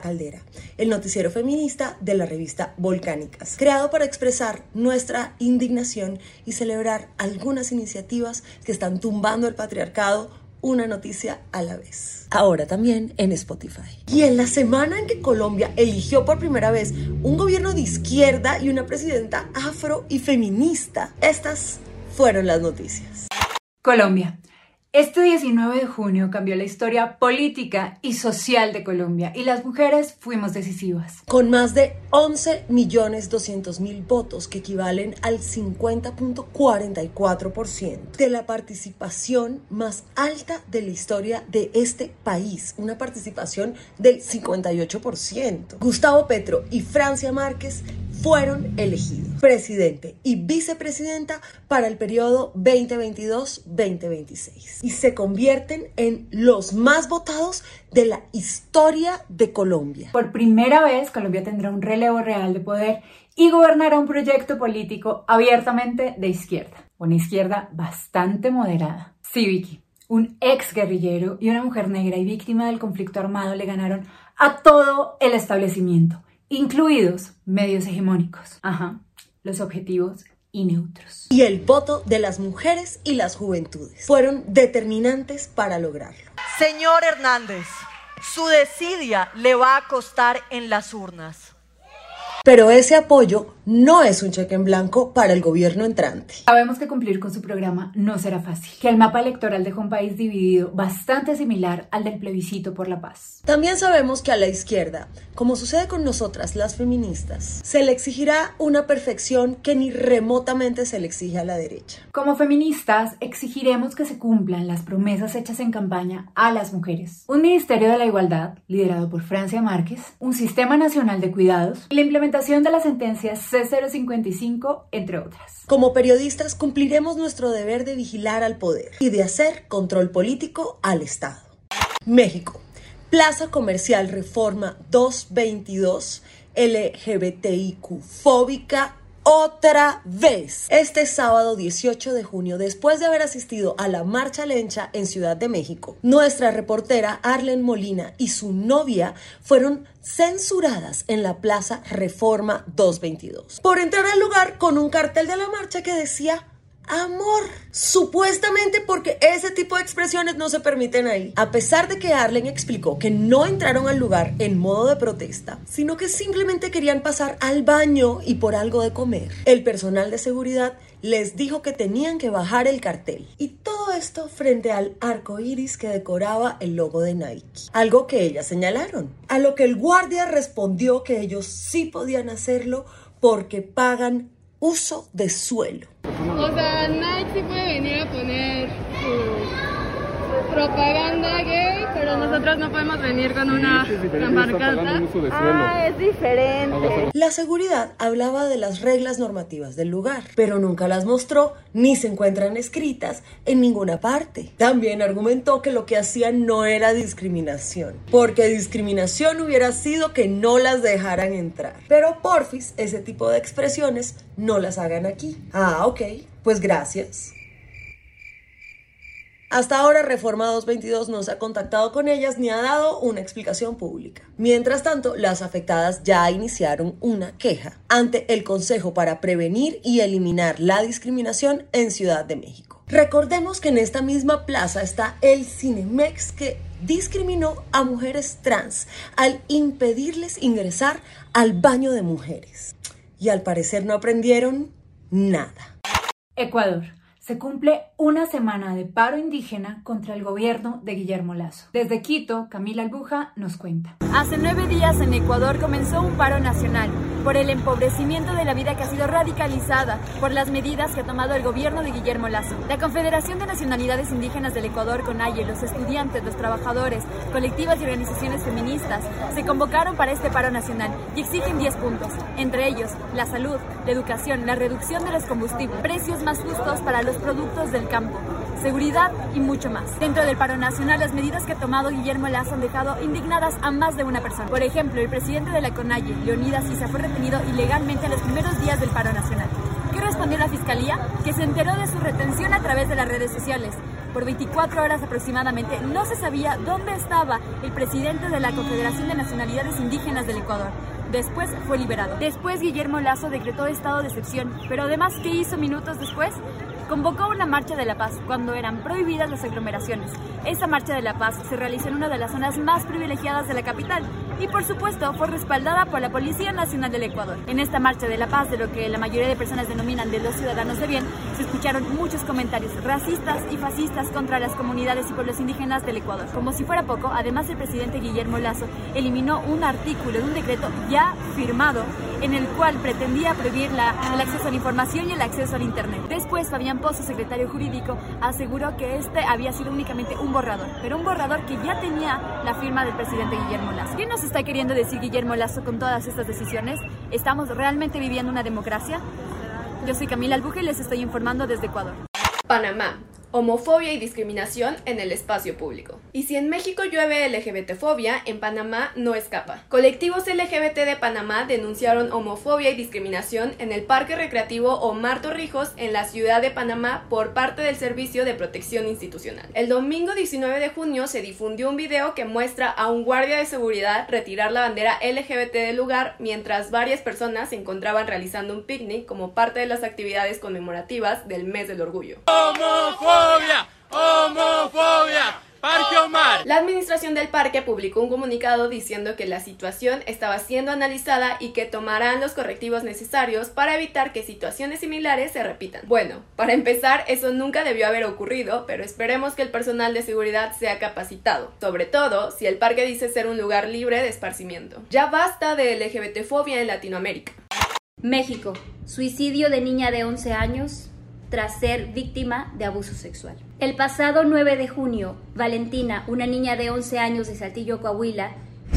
Caldera, el noticiero feminista de la revista Volcánicas, creado para expresar nuestra indignación y celebrar algunas iniciativas que están tumbando el patriarcado una noticia a la vez. Ahora también en Spotify. Y en la semana en que Colombia eligió por primera vez un gobierno de izquierda y una presidenta afro y feminista, estas fueron las noticias. Colombia. Este 19 de junio cambió la historia política y social de Colombia y las mujeres fuimos decisivas. Con más de 11 millones 200 mil votos que equivalen al 50.44% de la participación más alta de la historia de este país, una participación del 58%. Gustavo Petro y Francia Márquez fueron elegidos presidente y vicepresidenta para el periodo 2022-2026 y se convierten en los más votados de la historia de Colombia. Por primera vez, Colombia tendrá un relevo real de poder y gobernará un proyecto político abiertamente de izquierda, una izquierda bastante moderada. Sí, Vicky, un ex guerrillero y una mujer negra y víctima del conflicto armado le ganaron a todo el establecimiento incluidos medios hegemónicos. Ajá, los objetivos y neutros. Y el voto de las mujeres y las juventudes fueron determinantes para lograrlo. Señor Hernández, su desidia le va a costar en las urnas. Pero ese apoyo no es un cheque en blanco para el gobierno entrante. Sabemos que cumplir con su programa no será fácil, que el mapa electoral deja un país dividido bastante similar al del plebiscito por la paz. También sabemos que a la izquierda, como sucede con nosotras las feministas, se le exigirá una perfección que ni remotamente se le exige a la derecha. Como feministas, exigiremos que se cumplan las promesas hechas en campaña a las mujeres. Un Ministerio de la Igualdad, liderado por Francia Márquez, un Sistema Nacional de Cuidados y la implementación de las sentencias C055, entre otras. Como periodistas cumpliremos nuestro deber de vigilar al poder y de hacer control político al Estado. México. Plaza Comercial Reforma 222 LGBTIQ fóbica otra vez. Este sábado 18 de junio, después de haber asistido a la Marcha Lencha en Ciudad de México, nuestra reportera Arlen Molina y su novia fueron censuradas en la Plaza Reforma 222 por entrar al lugar con un cartel de la marcha que decía amor. Supuestamente porque ese tipo de expresiones no se permiten ahí. A pesar de que Arlen explicó que no entraron al lugar en modo de protesta, sino que simplemente querían pasar al baño y por algo de comer. El personal de seguridad les dijo que tenían que bajar el cartel. Y todo esto frente al arco iris que decoraba el logo de Nike. Algo que ellas señalaron. A lo que el guardia respondió que ellos sí podían hacerlo porque pagan uso de suelo. O sea, Nike sí puede venir a poner propaganda gay, pero nosotros no podemos venir con una pancarta. Ah, es diferente. La seguridad hablaba de las reglas normativas del lugar, pero nunca las mostró ni se encuentran escritas en ninguna parte. También argumentó que lo que hacían no era discriminación, porque discriminación hubiera sido que no las dejaran entrar. Pero porfis, ese tipo de expresiones no las hagan aquí. Ah, ok, pues gracias. Hasta ahora Reforma 222 no se ha contactado con ellas ni ha dado una explicación pública. Mientras tanto, las afectadas ya iniciaron una queja ante el Consejo para Prevenir y Eliminar la Discriminación en Ciudad de México. Recordemos que en esta misma plaza está el Cinemex que discriminó a mujeres trans al impedirles ingresar al baño de mujeres. Y al parecer no aprendieron nada. Ecuador se cumple una semana de paro indígena contra el gobierno de Guillermo Lazo. Desde Quito, Camila Albuja nos cuenta. Hace nueve días en Ecuador comenzó un paro nacional por el empobrecimiento de la vida que ha sido radicalizada por las medidas que ha tomado el gobierno de Guillermo Lazo. La Confederación de Nacionalidades Indígenas del Ecuador, CONAIE, los estudiantes, los trabajadores, colectivas y organizaciones feministas se convocaron para este paro nacional y exigen 10 puntos, entre ellos la salud, la educación, la reducción de los combustibles, precios más justos para los productos del campo, seguridad y mucho más. Dentro del paro nacional, las medidas que ha tomado Guillermo Lazo han dejado indignadas a más de una persona. Por ejemplo, el presidente de la CONAIE, Leonidas Issa, fue retenido ilegalmente en los primeros días del paro nacional. ¿Qué respondió la fiscalía? Que se enteró de su retención a través de las redes sociales. Por 24 horas aproximadamente no se sabía dónde estaba el presidente de la Confederación de Nacionalidades Indígenas del Ecuador. Después fue liberado. Después Guillermo Lazo decretó estado de excepción, pero además, ¿qué hizo minutos después? Convocó una marcha de la paz cuando eran prohibidas las aglomeraciones. Esa marcha de la paz se realizó en una de las zonas más privilegiadas de la capital y por supuesto fue respaldada por la Policía Nacional del Ecuador. En esta marcha de la paz, de lo que la mayoría de personas denominan de los ciudadanos de bien, se escucharon muchos comentarios racistas y fascistas contra las comunidades y pueblos indígenas del Ecuador. Como si fuera poco, además el presidente Guillermo Lazo eliminó un artículo de un decreto ya firmado en el cual pretendía prohibir la, el acceso a la información y el acceso al Internet. Después, Fabián Pozo, secretario jurídico, aseguró que este había sido únicamente un borrador, pero un borrador que ya tenía la firma del presidente Guillermo Lazo. ¿Qué nos está queriendo decir Guillermo Lazo con todas estas decisiones? ¿Estamos realmente viviendo una democracia? Yo soy Camila Albuje y les estoy informando desde Ecuador. Panamá homofobia y discriminación en el espacio público. Y si en México llueve LGBTfobia, en Panamá no escapa. Colectivos LGBT de Panamá denunciaron homofobia y discriminación en el Parque Recreativo Omar Torrijos en la ciudad de Panamá por parte del Servicio de Protección Institucional. El domingo 19 de junio se difundió un video que muestra a un guardia de seguridad retirar la bandera LGBT del lugar mientras varias personas se encontraban realizando un picnic como parte de las actividades conmemorativas del mes del orgullo. ¡Homofobia! Parque Omar. La administración del parque publicó un comunicado diciendo que la situación estaba siendo analizada y que tomarán los correctivos necesarios para evitar que situaciones similares se repitan. Bueno, para empezar, eso nunca debió haber ocurrido, pero esperemos que el personal de seguridad sea capacitado, sobre todo si el parque dice ser un lugar libre de esparcimiento. Ya basta de LGBTfobia en Latinoamérica. México, suicidio de niña de 11 años, tras ser víctima de abuso sexual. El pasado 9 de junio, Valentina, una niña de 11 años de Saltillo, Coahuila,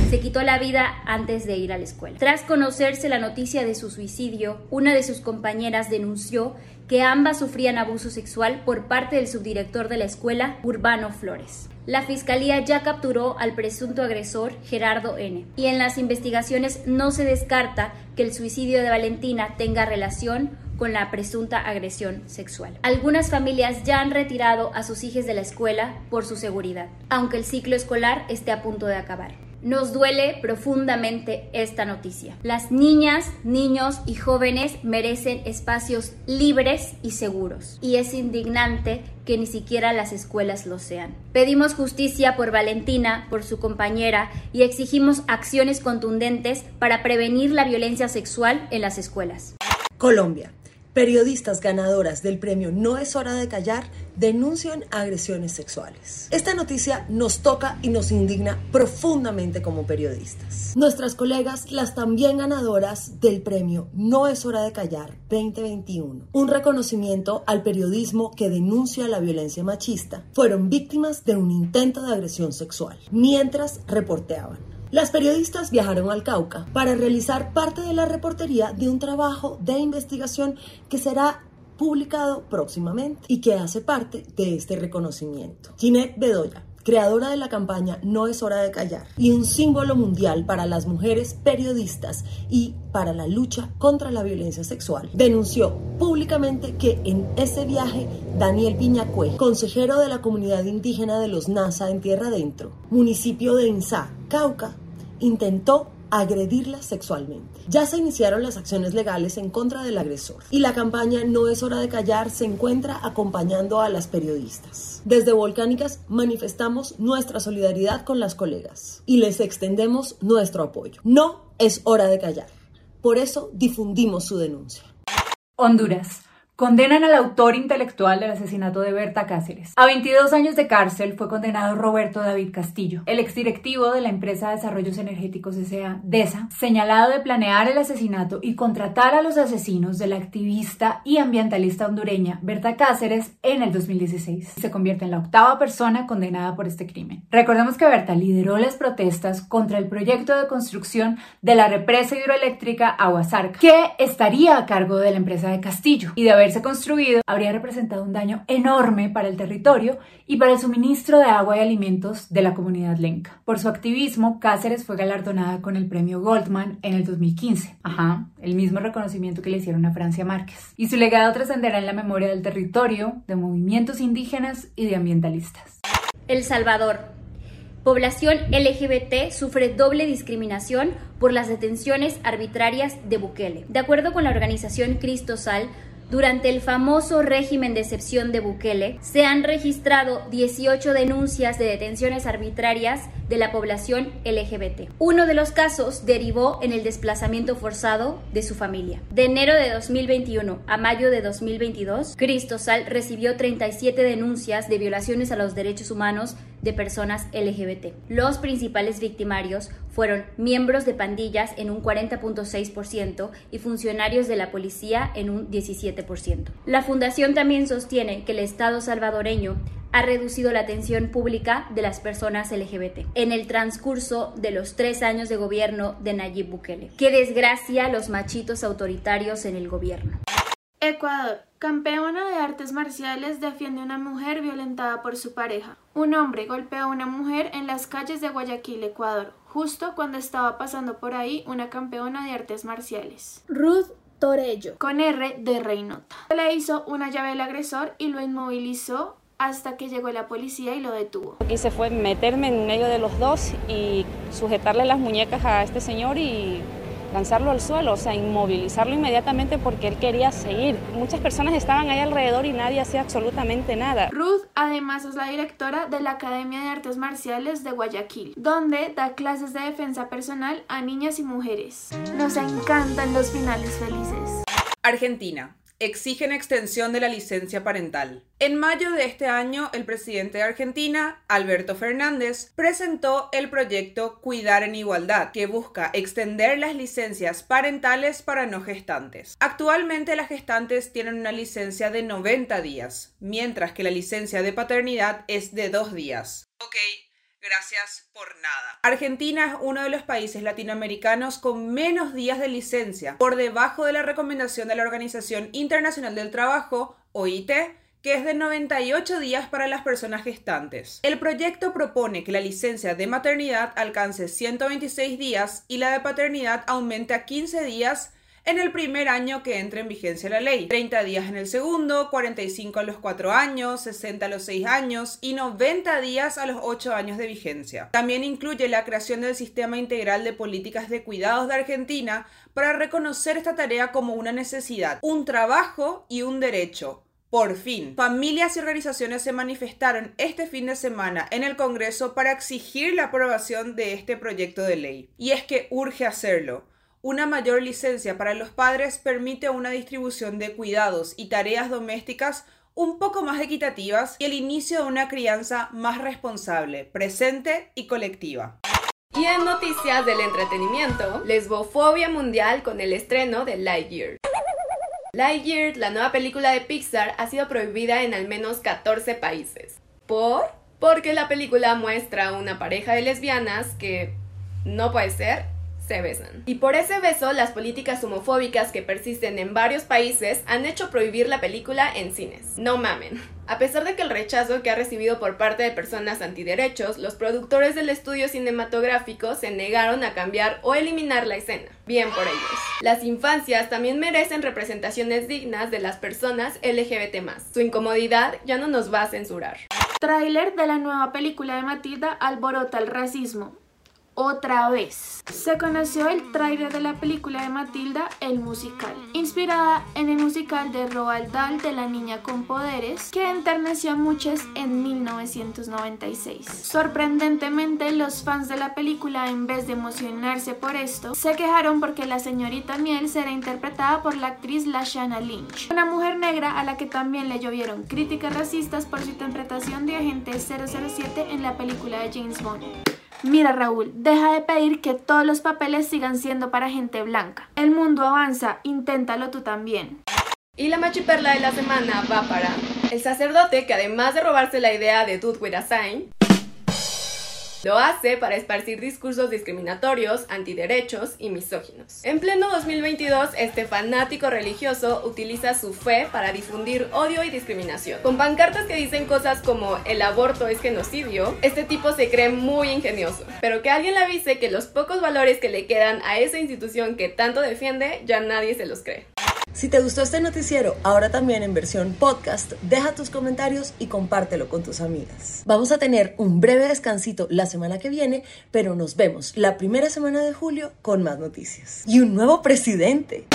se quitó la vida antes de ir a la escuela. Tras conocerse la noticia de su suicidio, una de sus compañeras denunció que ambas sufrían abuso sexual por parte del subdirector de la escuela, Urbano Flores. La fiscalía ya capturó al presunto agresor, Gerardo N. Y en las investigaciones no se descarta que el suicidio de Valentina tenga relación con la presunta agresión sexual. Algunas familias ya han retirado a sus hijos de la escuela por su seguridad, aunque el ciclo escolar esté a punto de acabar. Nos duele profundamente esta noticia. Las niñas, niños y jóvenes merecen espacios libres y seguros. Y es indignante que ni siquiera las escuelas lo sean. Pedimos justicia por Valentina, por su compañera, y exigimos acciones contundentes para prevenir la violencia sexual en las escuelas. Colombia. Periodistas ganadoras del premio No es hora de callar denuncian agresiones sexuales. Esta noticia nos toca y nos indigna profundamente como periodistas. Nuestras colegas, las también ganadoras del premio No es hora de callar 2021, un reconocimiento al periodismo que denuncia la violencia machista, fueron víctimas de un intento de agresión sexual mientras reporteaban. Las periodistas viajaron al Cauca para realizar parte de la reportería de un trabajo de investigación que será publicado próximamente y que hace parte de este reconocimiento. Ginette Bedoya, creadora de la campaña No es hora de callar y un símbolo mundial para las mujeres periodistas y para la lucha contra la violencia sexual, denunció públicamente que en ese viaje Daniel Piñacue, consejero de la comunidad indígena de los Nasa en Tierra Adentro, municipio de Insá, Cauca, intentó agredirla sexualmente. Ya se iniciaron las acciones legales en contra del agresor y la campaña No es hora de callar se encuentra acompañando a las periodistas. Desde Volcánicas manifestamos nuestra solidaridad con las colegas y les extendemos nuestro apoyo. No es hora de callar. Por eso difundimos su denuncia. Honduras. Condenan al autor intelectual del asesinato de Berta Cáceres. A 22 años de cárcel fue condenado Roberto David Castillo, el exdirectivo de la empresa de desarrollos energéticos S.A. DESA, señalado de planear el asesinato y contratar a los asesinos de la activista y ambientalista hondureña Berta Cáceres en el 2016. Se convierte en la octava persona condenada por este crimen. Recordemos que Berta lideró las protestas contra el proyecto de construcción de la represa hidroeléctrica Aguasarca, que estaría a cargo de la empresa de Castillo y de haber haberse construido, habría representado un daño enorme para el territorio y para el suministro de agua y alimentos de la comunidad lenca. Por su activismo, Cáceres fue galardonada con el premio Goldman en el 2015. Ajá, el mismo reconocimiento que le hicieron a Francia Márquez. Y su legado trascenderá en la memoria del territorio, de movimientos indígenas y de ambientalistas. El Salvador, Población LGBT sufre doble discriminación por las detenciones arbitrarias de Bukele. De acuerdo con la organización Cristosal, durante el famoso régimen de excepción de Bukele, se han registrado 18 denuncias de detenciones arbitrarias de la población LGBT. Uno de los casos derivó en el desplazamiento forzado de su familia. De enero de 2021 a mayo de 2022, Cristosal recibió 37 denuncias de violaciones a los derechos humanos de personas LGBT. Los principales victimarios fueron miembros de pandillas en un 40.6% y funcionarios de la policía en un 17%. La fundación también sostiene que el Estado salvadoreño ha reducido la atención pública de las personas LGBT en el transcurso de los tres años de gobierno de Nayib Bukele. Qué desgracia los machitos autoritarios en el gobierno. Ecuador. Campeona de artes marciales defiende a una mujer violentada por su pareja. Un hombre golpeó a una mujer en las calles de Guayaquil, Ecuador, justo cuando estaba pasando por ahí una campeona de artes marciales. Ruth Torello. Con R de Reynota. Le hizo una llave al agresor y lo inmovilizó hasta que llegó la policía y lo detuvo. Lo que hice fue meterme en medio de los dos y sujetarle las muñecas a este señor y lanzarlo al suelo, o sea, inmovilizarlo inmediatamente porque él quería seguir. Muchas personas estaban ahí alrededor y nadie hacía absolutamente nada. Ruth además es la directora de la Academia de Artes Marciales de Guayaquil, donde da clases de defensa personal a niñas y mujeres. Nos encantan los finales felices. Argentina exigen extensión de la licencia parental. En mayo de este año, el presidente de Argentina, Alberto Fernández, presentó el proyecto Cuidar en Igualdad, que busca extender las licencias parentales para no gestantes. Actualmente las gestantes tienen una licencia de 90 días, mientras que la licencia de paternidad es de 2 días. Gracias por nada. Argentina es uno de los países latinoamericanos con menos días de licencia, por debajo de la recomendación de la Organización Internacional del Trabajo, OIT, que es de 98 días para las personas gestantes. El proyecto propone que la licencia de maternidad alcance 126 días y la de paternidad aumente a 15 días en el primer año que entre en vigencia la ley, 30 días en el segundo, 45 a los 4 años, 60 a los 6 años y 90 días a los 8 años de vigencia. También incluye la creación del Sistema Integral de Políticas de Cuidados de Argentina para reconocer esta tarea como una necesidad, un trabajo y un derecho. Por fin, familias y organizaciones se manifestaron este fin de semana en el Congreso para exigir la aprobación de este proyecto de ley. Y es que urge hacerlo. Una mayor licencia para los padres permite una distribución de cuidados y tareas domésticas un poco más equitativas y el inicio de una crianza más responsable, presente y colectiva. Y en noticias del entretenimiento, lesbofobia mundial con el estreno de Lightyear. Lightyear, la nueva película de Pixar, ha sido prohibida en al menos 14 países. ¿Por? Porque la película muestra una pareja de lesbianas que no puede ser se besan. Y por ese beso, las políticas homofóbicas que persisten en varios países han hecho prohibir la película en cines. No mamen. A pesar de que el rechazo que ha recibido por parte de personas antiderechos, los productores del estudio cinematográfico se negaron a cambiar o eliminar la escena. Bien por ellos. Las infancias también merecen representaciones dignas de las personas LGBT+. Su incomodidad ya no nos va a censurar. Tráiler de la nueva película de Matilda alborota el racismo otra vez. Se conoció el tráiler de la película de Matilda, el musical, inspirada en el musical de Roald Dahl de la niña con poderes, que enterneció a muchos en 1996. Sorprendentemente, los fans de la película, en vez de emocionarse por esto, se quejaron porque la señorita Miel será interpretada por la actriz Lashana Lynch, una mujer negra a la que también le llovieron críticas racistas por su interpretación de agente 007 en la película de James Bond. Mira Raúl, deja de pedir que todos los papeles sigan siendo para gente blanca. El mundo avanza, inténtalo tú también. Y la machiperla de la semana va para el sacerdote que además de robarse la idea de Dude with a Sign, Lo hace para esparcir discursos discriminatorios, antiderechos y misóginos. En pleno 2022, este fanático religioso utiliza su fe para difundir odio y discriminación. Con pancartas que dicen cosas como el aborto es genocidio, este tipo se cree muy ingenioso. Pero que alguien le avise que los pocos valores que le quedan a esa institución que tanto defiende, ya nadie se los cree. Si te gustó este noticiero, ahora también en versión podcast, deja tus comentarios y compártelo con tus amigas. Vamos a tener un breve descansito la semana que viene, pero nos vemos la primera semana de julio con más noticias. Y un nuevo presidente.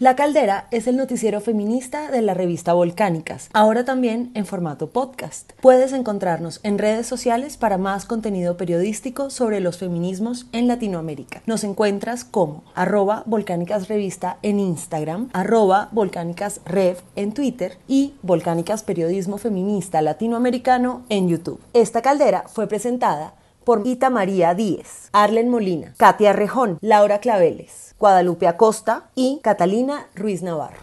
La Caldera es el noticiero feminista de la revista Volcánicas, ahora también en formato podcast. Puedes encontrarnos en redes sociales para más contenido periodístico sobre los feminismos en Latinoamérica. Nos encuentras como arroba Volcánicas Revista en Instagram, arroba Volcánicas Rev en Twitter y Volcánicas Periodismo Feminista Latinoamericano en YouTube. Esta caldera fue presentada por Ita María Díez, Arlen Molina, Katia Rejón, Laura Claveles, Guadalupe Acosta y Catalina Ruiz Navarro.